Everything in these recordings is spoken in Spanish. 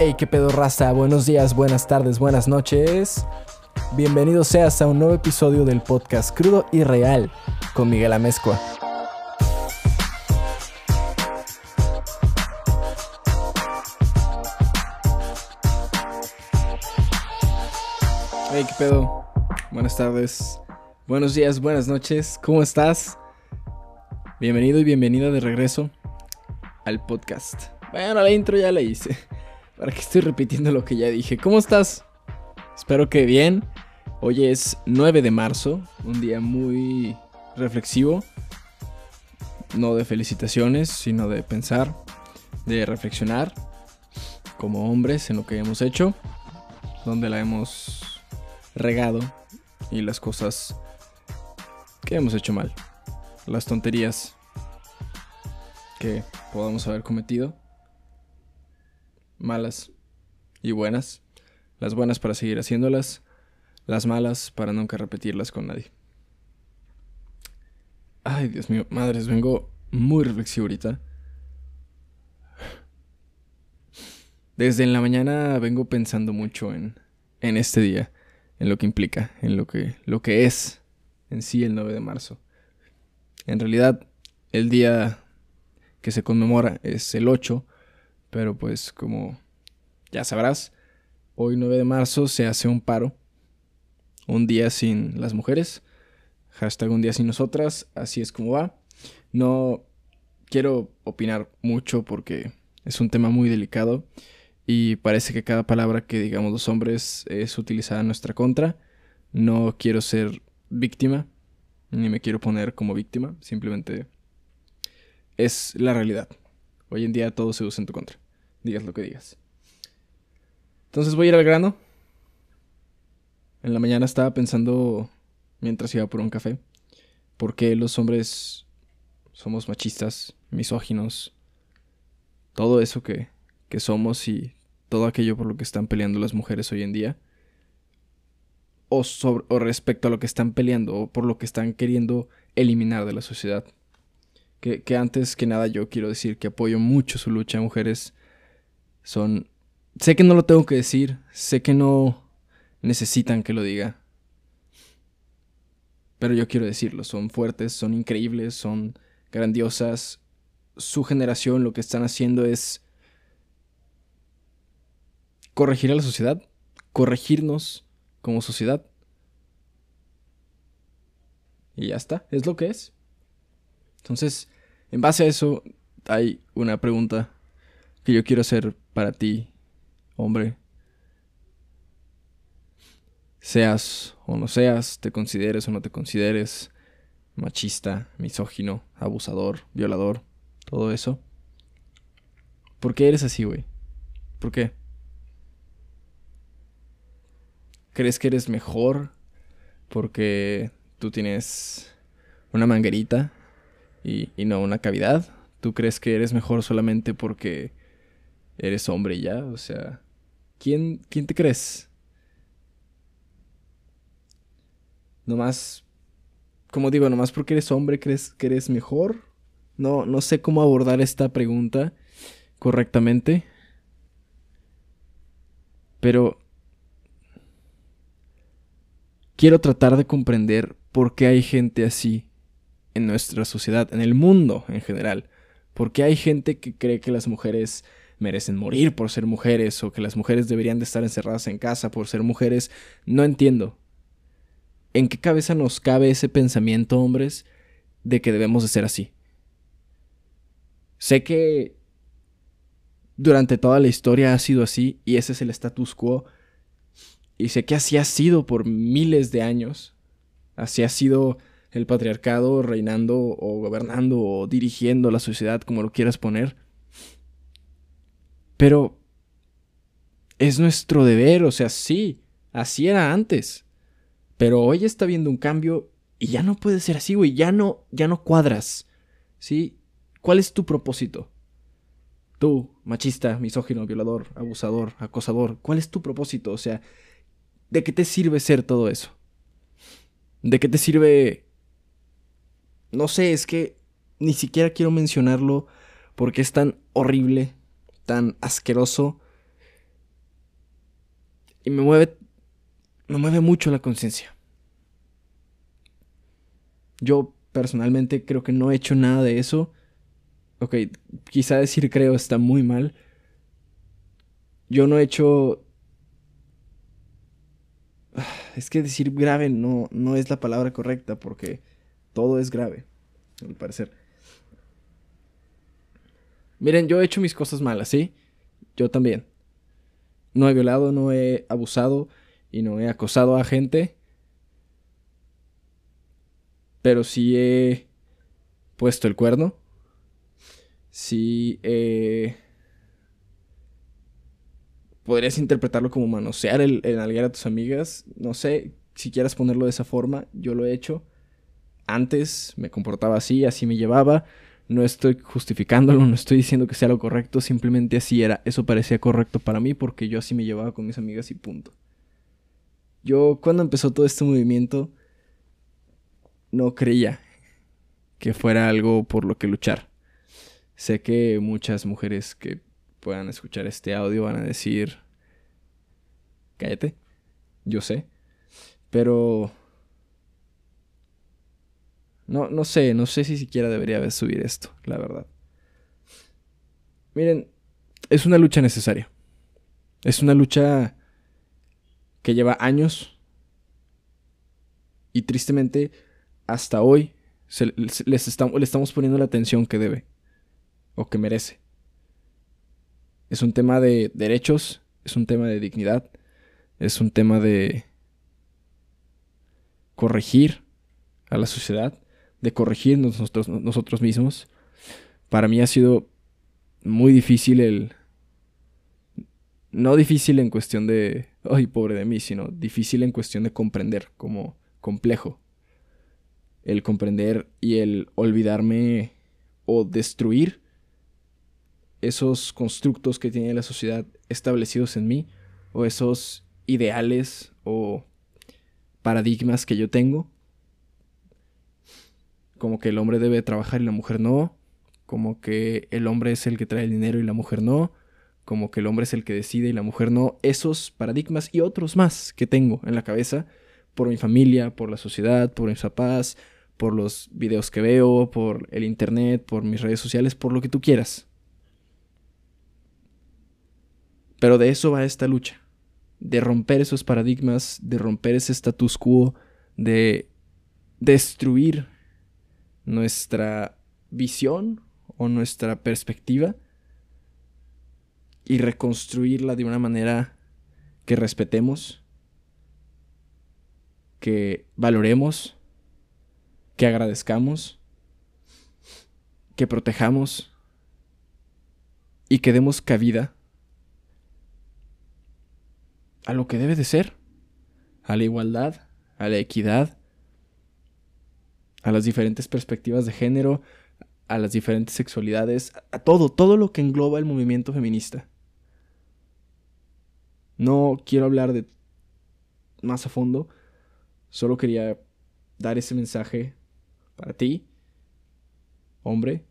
Hey, qué pedo raza, buenos días, buenas tardes, buenas noches. Bienvenido seas a un nuevo episodio del podcast Crudo y Real con Miguel Amezcua. Hey, qué pedo. Buenas tardes, buenos días, buenas noches. ¿Cómo estás? Bienvenido y bienvenida de regreso al podcast. Bueno, la intro ya la hice. ¿Para qué estoy repitiendo lo que ya dije? ¿Cómo estás? Espero que bien. Hoy es 9 de marzo, un día muy reflexivo. No de felicitaciones, sino de pensar, de reflexionar como hombres en lo que hemos hecho, donde la hemos regado y las cosas que hemos hecho mal, las tonterías que podamos haber cometido malas y buenas. Las buenas para seguir haciéndolas, las malas para nunca repetirlas con nadie. Ay, Dios mío, madres, vengo muy reflexivo ahorita. Desde en la mañana vengo pensando mucho en, en este día, en lo que implica, en lo que, lo que es en sí el 9 de marzo. En realidad, el día que se conmemora es el 8, pero pues como ya sabrás, hoy 9 de marzo se hace un paro. Un día sin las mujeres. Hashtag un día sin nosotras. Así es como va. No quiero opinar mucho porque es un tema muy delicado. Y parece que cada palabra que digamos los hombres es utilizada en nuestra contra. No quiero ser víctima. Ni me quiero poner como víctima. Simplemente es la realidad. Hoy en día todo se usa en tu contra digas lo que digas. Entonces voy a ir al grano. En la mañana estaba pensando, mientras iba por un café, por qué los hombres somos machistas, misóginos, todo eso que, que somos y todo aquello por lo que están peleando las mujeres hoy en día. O, sobre, o respecto a lo que están peleando o por lo que están queriendo eliminar de la sociedad. Que, que antes que nada yo quiero decir que apoyo mucho su lucha, mujeres son... Sé que no lo tengo que decir, sé que no necesitan que lo diga. Pero yo quiero decirlo, son fuertes, son increíbles, son grandiosas. Su generación lo que están haciendo es corregir a la sociedad, corregirnos como sociedad. Y ya está, es lo que es. Entonces, en base a eso, hay una pregunta que yo quiero hacer para ti, hombre. Seas o no seas, te consideres o no te consideres machista, misógino, abusador, violador, todo eso. ¿Por qué eres así, güey? ¿Por qué? ¿Crees que eres mejor porque tú tienes una manguerita y, y no una cavidad? ¿Tú crees que eres mejor solamente porque eres hombre ya, o sea, ¿quién, quién te crees? Nomás, como digo, nomás porque eres hombre, ¿crees que eres mejor? No, no sé cómo abordar esta pregunta correctamente. Pero quiero tratar de comprender por qué hay gente así en nuestra sociedad, en el mundo en general. ¿Por qué hay gente que cree que las mujeres merecen morir por ser mujeres o que las mujeres deberían de estar encerradas en casa por ser mujeres. No entiendo. ¿En qué cabeza nos cabe ese pensamiento, hombres, de que debemos de ser así? Sé que durante toda la historia ha sido así y ese es el status quo. Y sé que así ha sido por miles de años. Así ha sido el patriarcado reinando o gobernando o dirigiendo la sociedad, como lo quieras poner. Pero es nuestro deber, o sea, sí, así era antes. Pero hoy está viendo un cambio y ya no puede ser así, güey, ya no, ya no cuadras. ¿Sí? ¿Cuál es tu propósito? Tú, machista, misógino, violador, abusador, acosador, ¿cuál es tu propósito? O sea, ¿de qué te sirve ser todo eso? ¿De qué te sirve... No sé, es que ni siquiera quiero mencionarlo porque es tan horrible tan asqueroso Y me mueve, me mueve mucho la conciencia. Yo personalmente creo que no he hecho nada de eso. Ok, quizá decir creo está muy mal. Yo no he hecho... Es que decir grave no, no es la palabra correcta porque todo es grave, al parecer. Miren, yo he hecho mis cosas malas, ¿sí? Yo también. No he violado, no he abusado y no he acosado a gente. Pero sí he puesto el cuerno. Sí he... Podrías interpretarlo como manosear el, el a tus amigas. No sé si quieras ponerlo de esa forma. Yo lo he hecho. Antes me comportaba así, así me llevaba. No estoy justificándolo, no estoy diciendo que sea lo correcto, simplemente así era. Eso parecía correcto para mí porque yo así me llevaba con mis amigas y punto. Yo cuando empezó todo este movimiento no creía que fuera algo por lo que luchar. Sé que muchas mujeres que puedan escuchar este audio van a decir, cállate, yo sé, pero no, no sé, no sé si siquiera debería subir esto, la verdad. Miren, es una lucha necesaria. Es una lucha que lleva años. Y tristemente, hasta hoy, les le estamos poniendo la atención que debe. O que merece. Es un tema de derechos. Es un tema de dignidad. Es un tema de corregir a la sociedad de corregirnos nosotros, mismos. Para mí ha sido muy difícil el... No difícil en cuestión de... Ay, pobre de mí, sino difícil en cuestión de comprender, como complejo. El comprender y el olvidarme o destruir esos constructos que tiene la sociedad establecidos en mí, o esos ideales o paradigmas que yo tengo como que el hombre debe trabajar y la mujer no, como que el hombre es el que trae el dinero y la mujer no, como que el hombre es el que decide y la mujer no, esos paradigmas y otros más que tengo en la cabeza por mi familia, por la sociedad, por mis papás, por los videos que veo, por el internet, por mis redes sociales, por lo que tú quieras. Pero de eso va esta lucha, de romper esos paradigmas, de romper ese status quo, de destruir nuestra visión o nuestra perspectiva y reconstruirla de una manera que respetemos, que valoremos, que agradezcamos, que protejamos y que demos cabida a lo que debe de ser, a la igualdad, a la equidad, a las diferentes perspectivas de género, a las diferentes sexualidades, a todo, todo lo que engloba el movimiento feminista. No quiero hablar de más a fondo, solo quería dar ese mensaje para ti, hombre,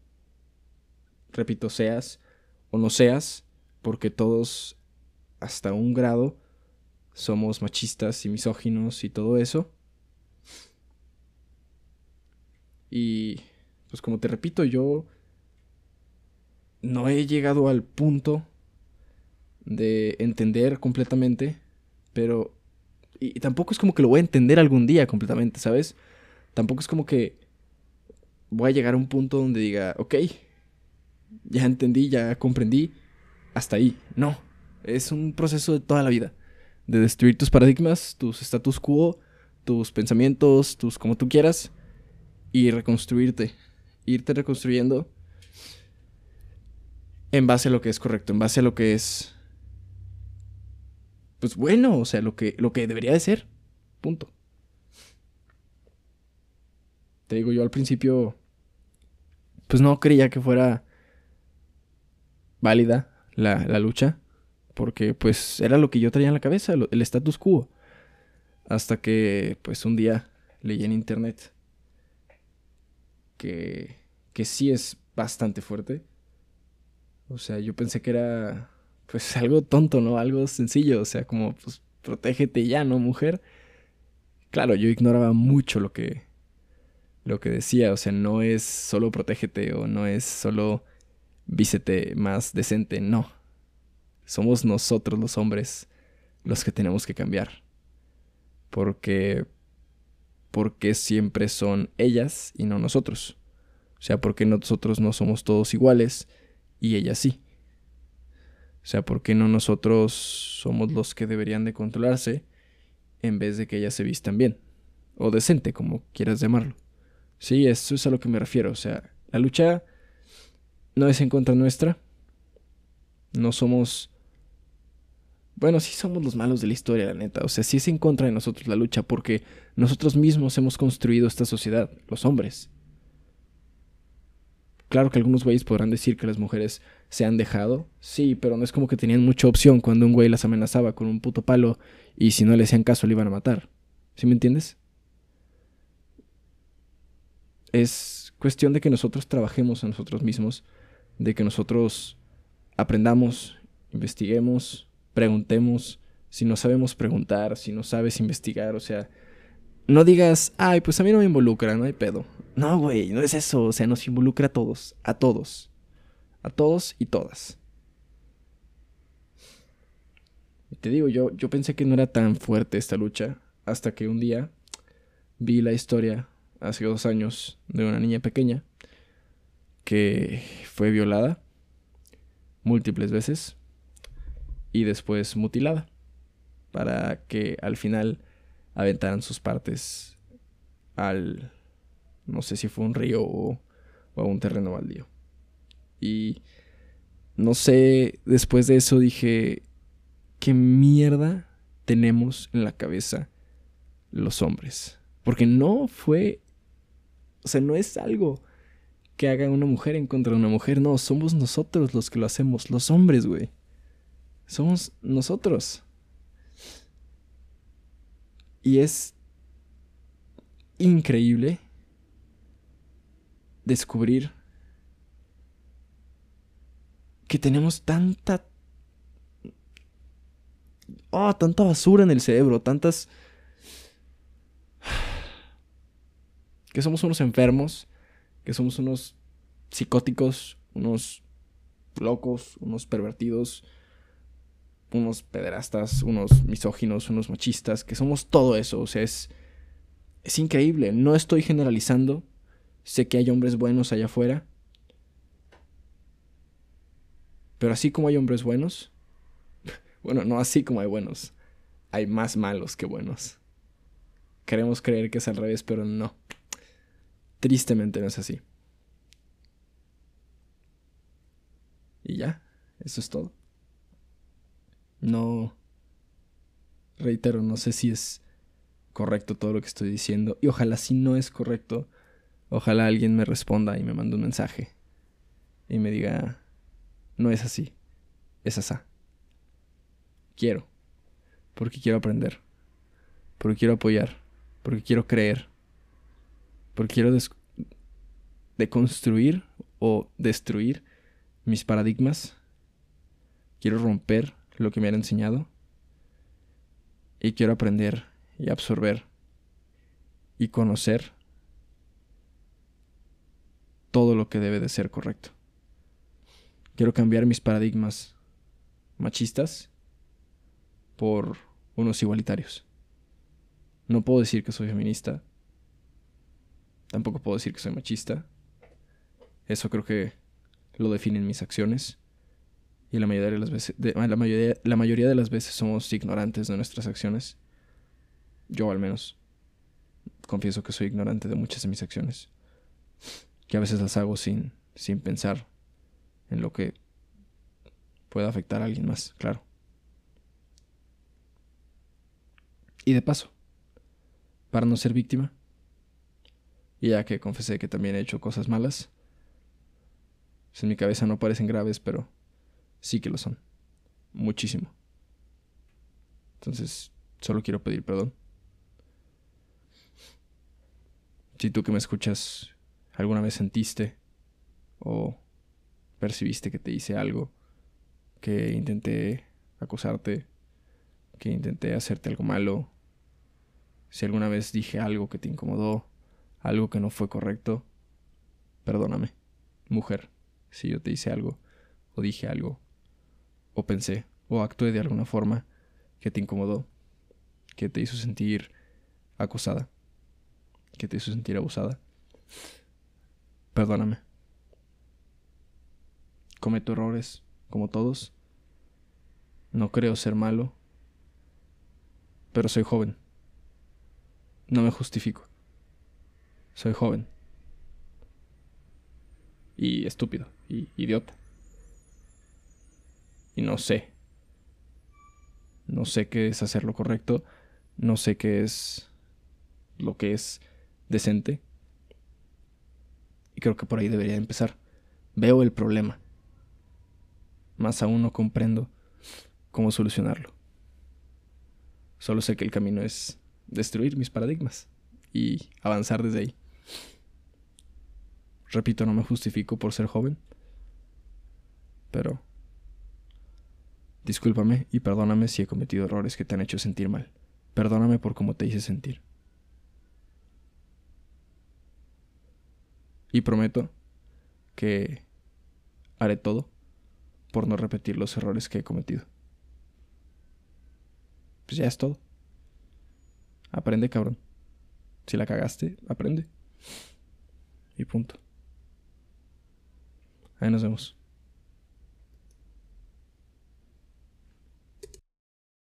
repito, seas o no seas, porque todos hasta un grado somos machistas y misóginos y todo eso. Y pues como te repito, yo no he llegado al punto de entender completamente, pero... Y, tampoco es como que lo voy a entender algún día completamente, ¿sabes? Tampoco es como que voy a llegar a un punto donde diga, ok, ya entendí, ya comprendí, hasta ahí. No, es un proceso de toda la vida, de destruir tus paradigmas, tus status quo, tus pensamientos, tus como tú quieras, y reconstruirte, irte reconstruyendo en base a lo que es correcto, en base a lo que es pues bueno, o sea, lo que lo que debería de ser. Punto. Te digo, yo al principio pues no creía que fuera válida la, la lucha, porque pues era lo que yo traía en la cabeza, el status quo. Hasta que pues un día leí en internet que, que sí es bastante fuerte. O sea, yo pensé que era pues algo tonto, ¿no? Algo sencillo, o sea, como pues protégete ya, ¿no, mujer? Claro, yo ignoraba mucho lo que lo que decía, o sea, no es solo protégete o no es solo vístete más decente, no. Somos nosotros los hombres los que tenemos que cambiar. Porque porque siempre son ellas y no nosotros. O sea, porque nosotros no somos todos iguales y ellas sí. O sea, porque no nosotros somos los que deberían de controlarse en vez de que ellas se vistan bien. O decente, como quieras llamarlo. Sí, eso es a lo que me refiero. O sea, la lucha no es en contra nuestra. No somos... Bueno, sí somos los malos de la historia, la neta. O sea, sí es en contra de nosotros la lucha porque nosotros mismos hemos construido esta sociedad, los hombres. Claro que algunos güeyes podrán decir que las mujeres se han dejado. Sí, pero no es como que tenían mucha opción cuando un güey las amenazaba con un puto palo y si no le hacían caso le iban a matar. ¿Sí me entiendes? es cuestión de que nosotros trabajemos a nosotros mismos, de que nosotros aprendamos, investiguemos, preguntemos, si no sabemos preguntar, si no sabes investigar, o sea, no digas, ay, pues a mí no me involucra, no hay pedo. No, güey, no es eso, o sea, nos involucra a todos, a todos, a todos y todas. Y te digo, yo, yo pensé que no era tan fuerte esta lucha, hasta que un día vi la historia hace dos años de una niña pequeña que fue violada múltiples veces y después mutilada para que al final aventaran sus partes al no sé si fue un río o, a un terreno baldío y no sé después de eso dije qué mierda tenemos en la cabeza los hombres porque no fue o sea, no es algo que haga una mujer en contra de una mujer, no, somos nosotros los que lo hacemos, los hombres, güey. Somos nosotros. Y es increíble descubrir que tenemos tanta... Oh, tanta basura en el cerebro, tantas que somos unos enfermos, que somos unos psicóticos, unos locos, unos pervertidos, unos pederastas, unos misóginos, unos machistas, que somos todo eso, o sea, es, es increíble, no estoy generalizando, sé que hay hombres buenos allá afuera, pero así como hay hombres buenos, bueno, no así como hay buenos, hay más malos que buenos. Queremos creer que es al revés, pero no. Tristemente no es así. Y ya, eso es todo. No, reitero, no sé si es correcto todo lo que estoy diciendo. Y ojalá si no es correcto, ojalá alguien me responda y me mande un mensaje. Y me diga, no es así, es asá. Quiero, porque quiero aprender, porque quiero apoyar, porque quiero creer porque quiero deconstruir o destruir mis paradigmas. Quiero romper lo que me han enseñado. Y quiero aprender y absorber y conocer todo lo que debe de ser correcto. Quiero cambiar mis paradigmas machistas por unos igualitarios. No puedo decir que soy feminista, Tampoco puedo decir que soy machista. Eso creo que lo definen mis acciones. Y la mayoría de las veces, la, mayoría, la mayoría de las veces somos ignorantes de nuestras acciones. Yo al menos. Confieso que soy ignorante de muchas de mis acciones. Que a veces las hago sin, sin pensar en lo que pueda afectar a alguien más, claro. Y de paso, para no ser víctima, y ya que confesé que también he hecho cosas malas, pues en mi cabeza no parecen graves, pero sí que lo son. Muchísimo. Entonces, solo quiero pedir perdón. Si tú que me escuchas alguna vez sentiste o percibiste que te hice algo, que intenté acosarte, que intenté hacerte algo malo, si alguna vez dije algo que te incomodó, algo que no fue correcto, perdóname, mujer, si yo te hice algo, o dije algo, o pensé, o actué de alguna forma que te incomodó, que te hizo sentir acosada, que te hizo sentir abusada. Perdóname. Cometo errores, como todos. No creo ser malo, pero soy joven. No me justifico. Soy joven. Y estúpido. Y idiota. Y no sé. No sé qué es hacer lo correcto. No sé qué es lo que es decente. Y creo que por ahí debería empezar. Veo el problema. Más aún no comprendo cómo solucionarlo. Solo sé que el camino es destruir mis paradigmas y avanzar desde ahí. Repito, no me justifico por ser joven, pero discúlpame y perdóname si he cometido errores que te han hecho sentir mal. Perdóname por cómo te hice sentir. Y prometo que haré todo por no repetir los errores que he cometido. Pues ya es todo. Aprende, cabrón. Si la cagaste, aprende. Y punto. Ahí nos vemos.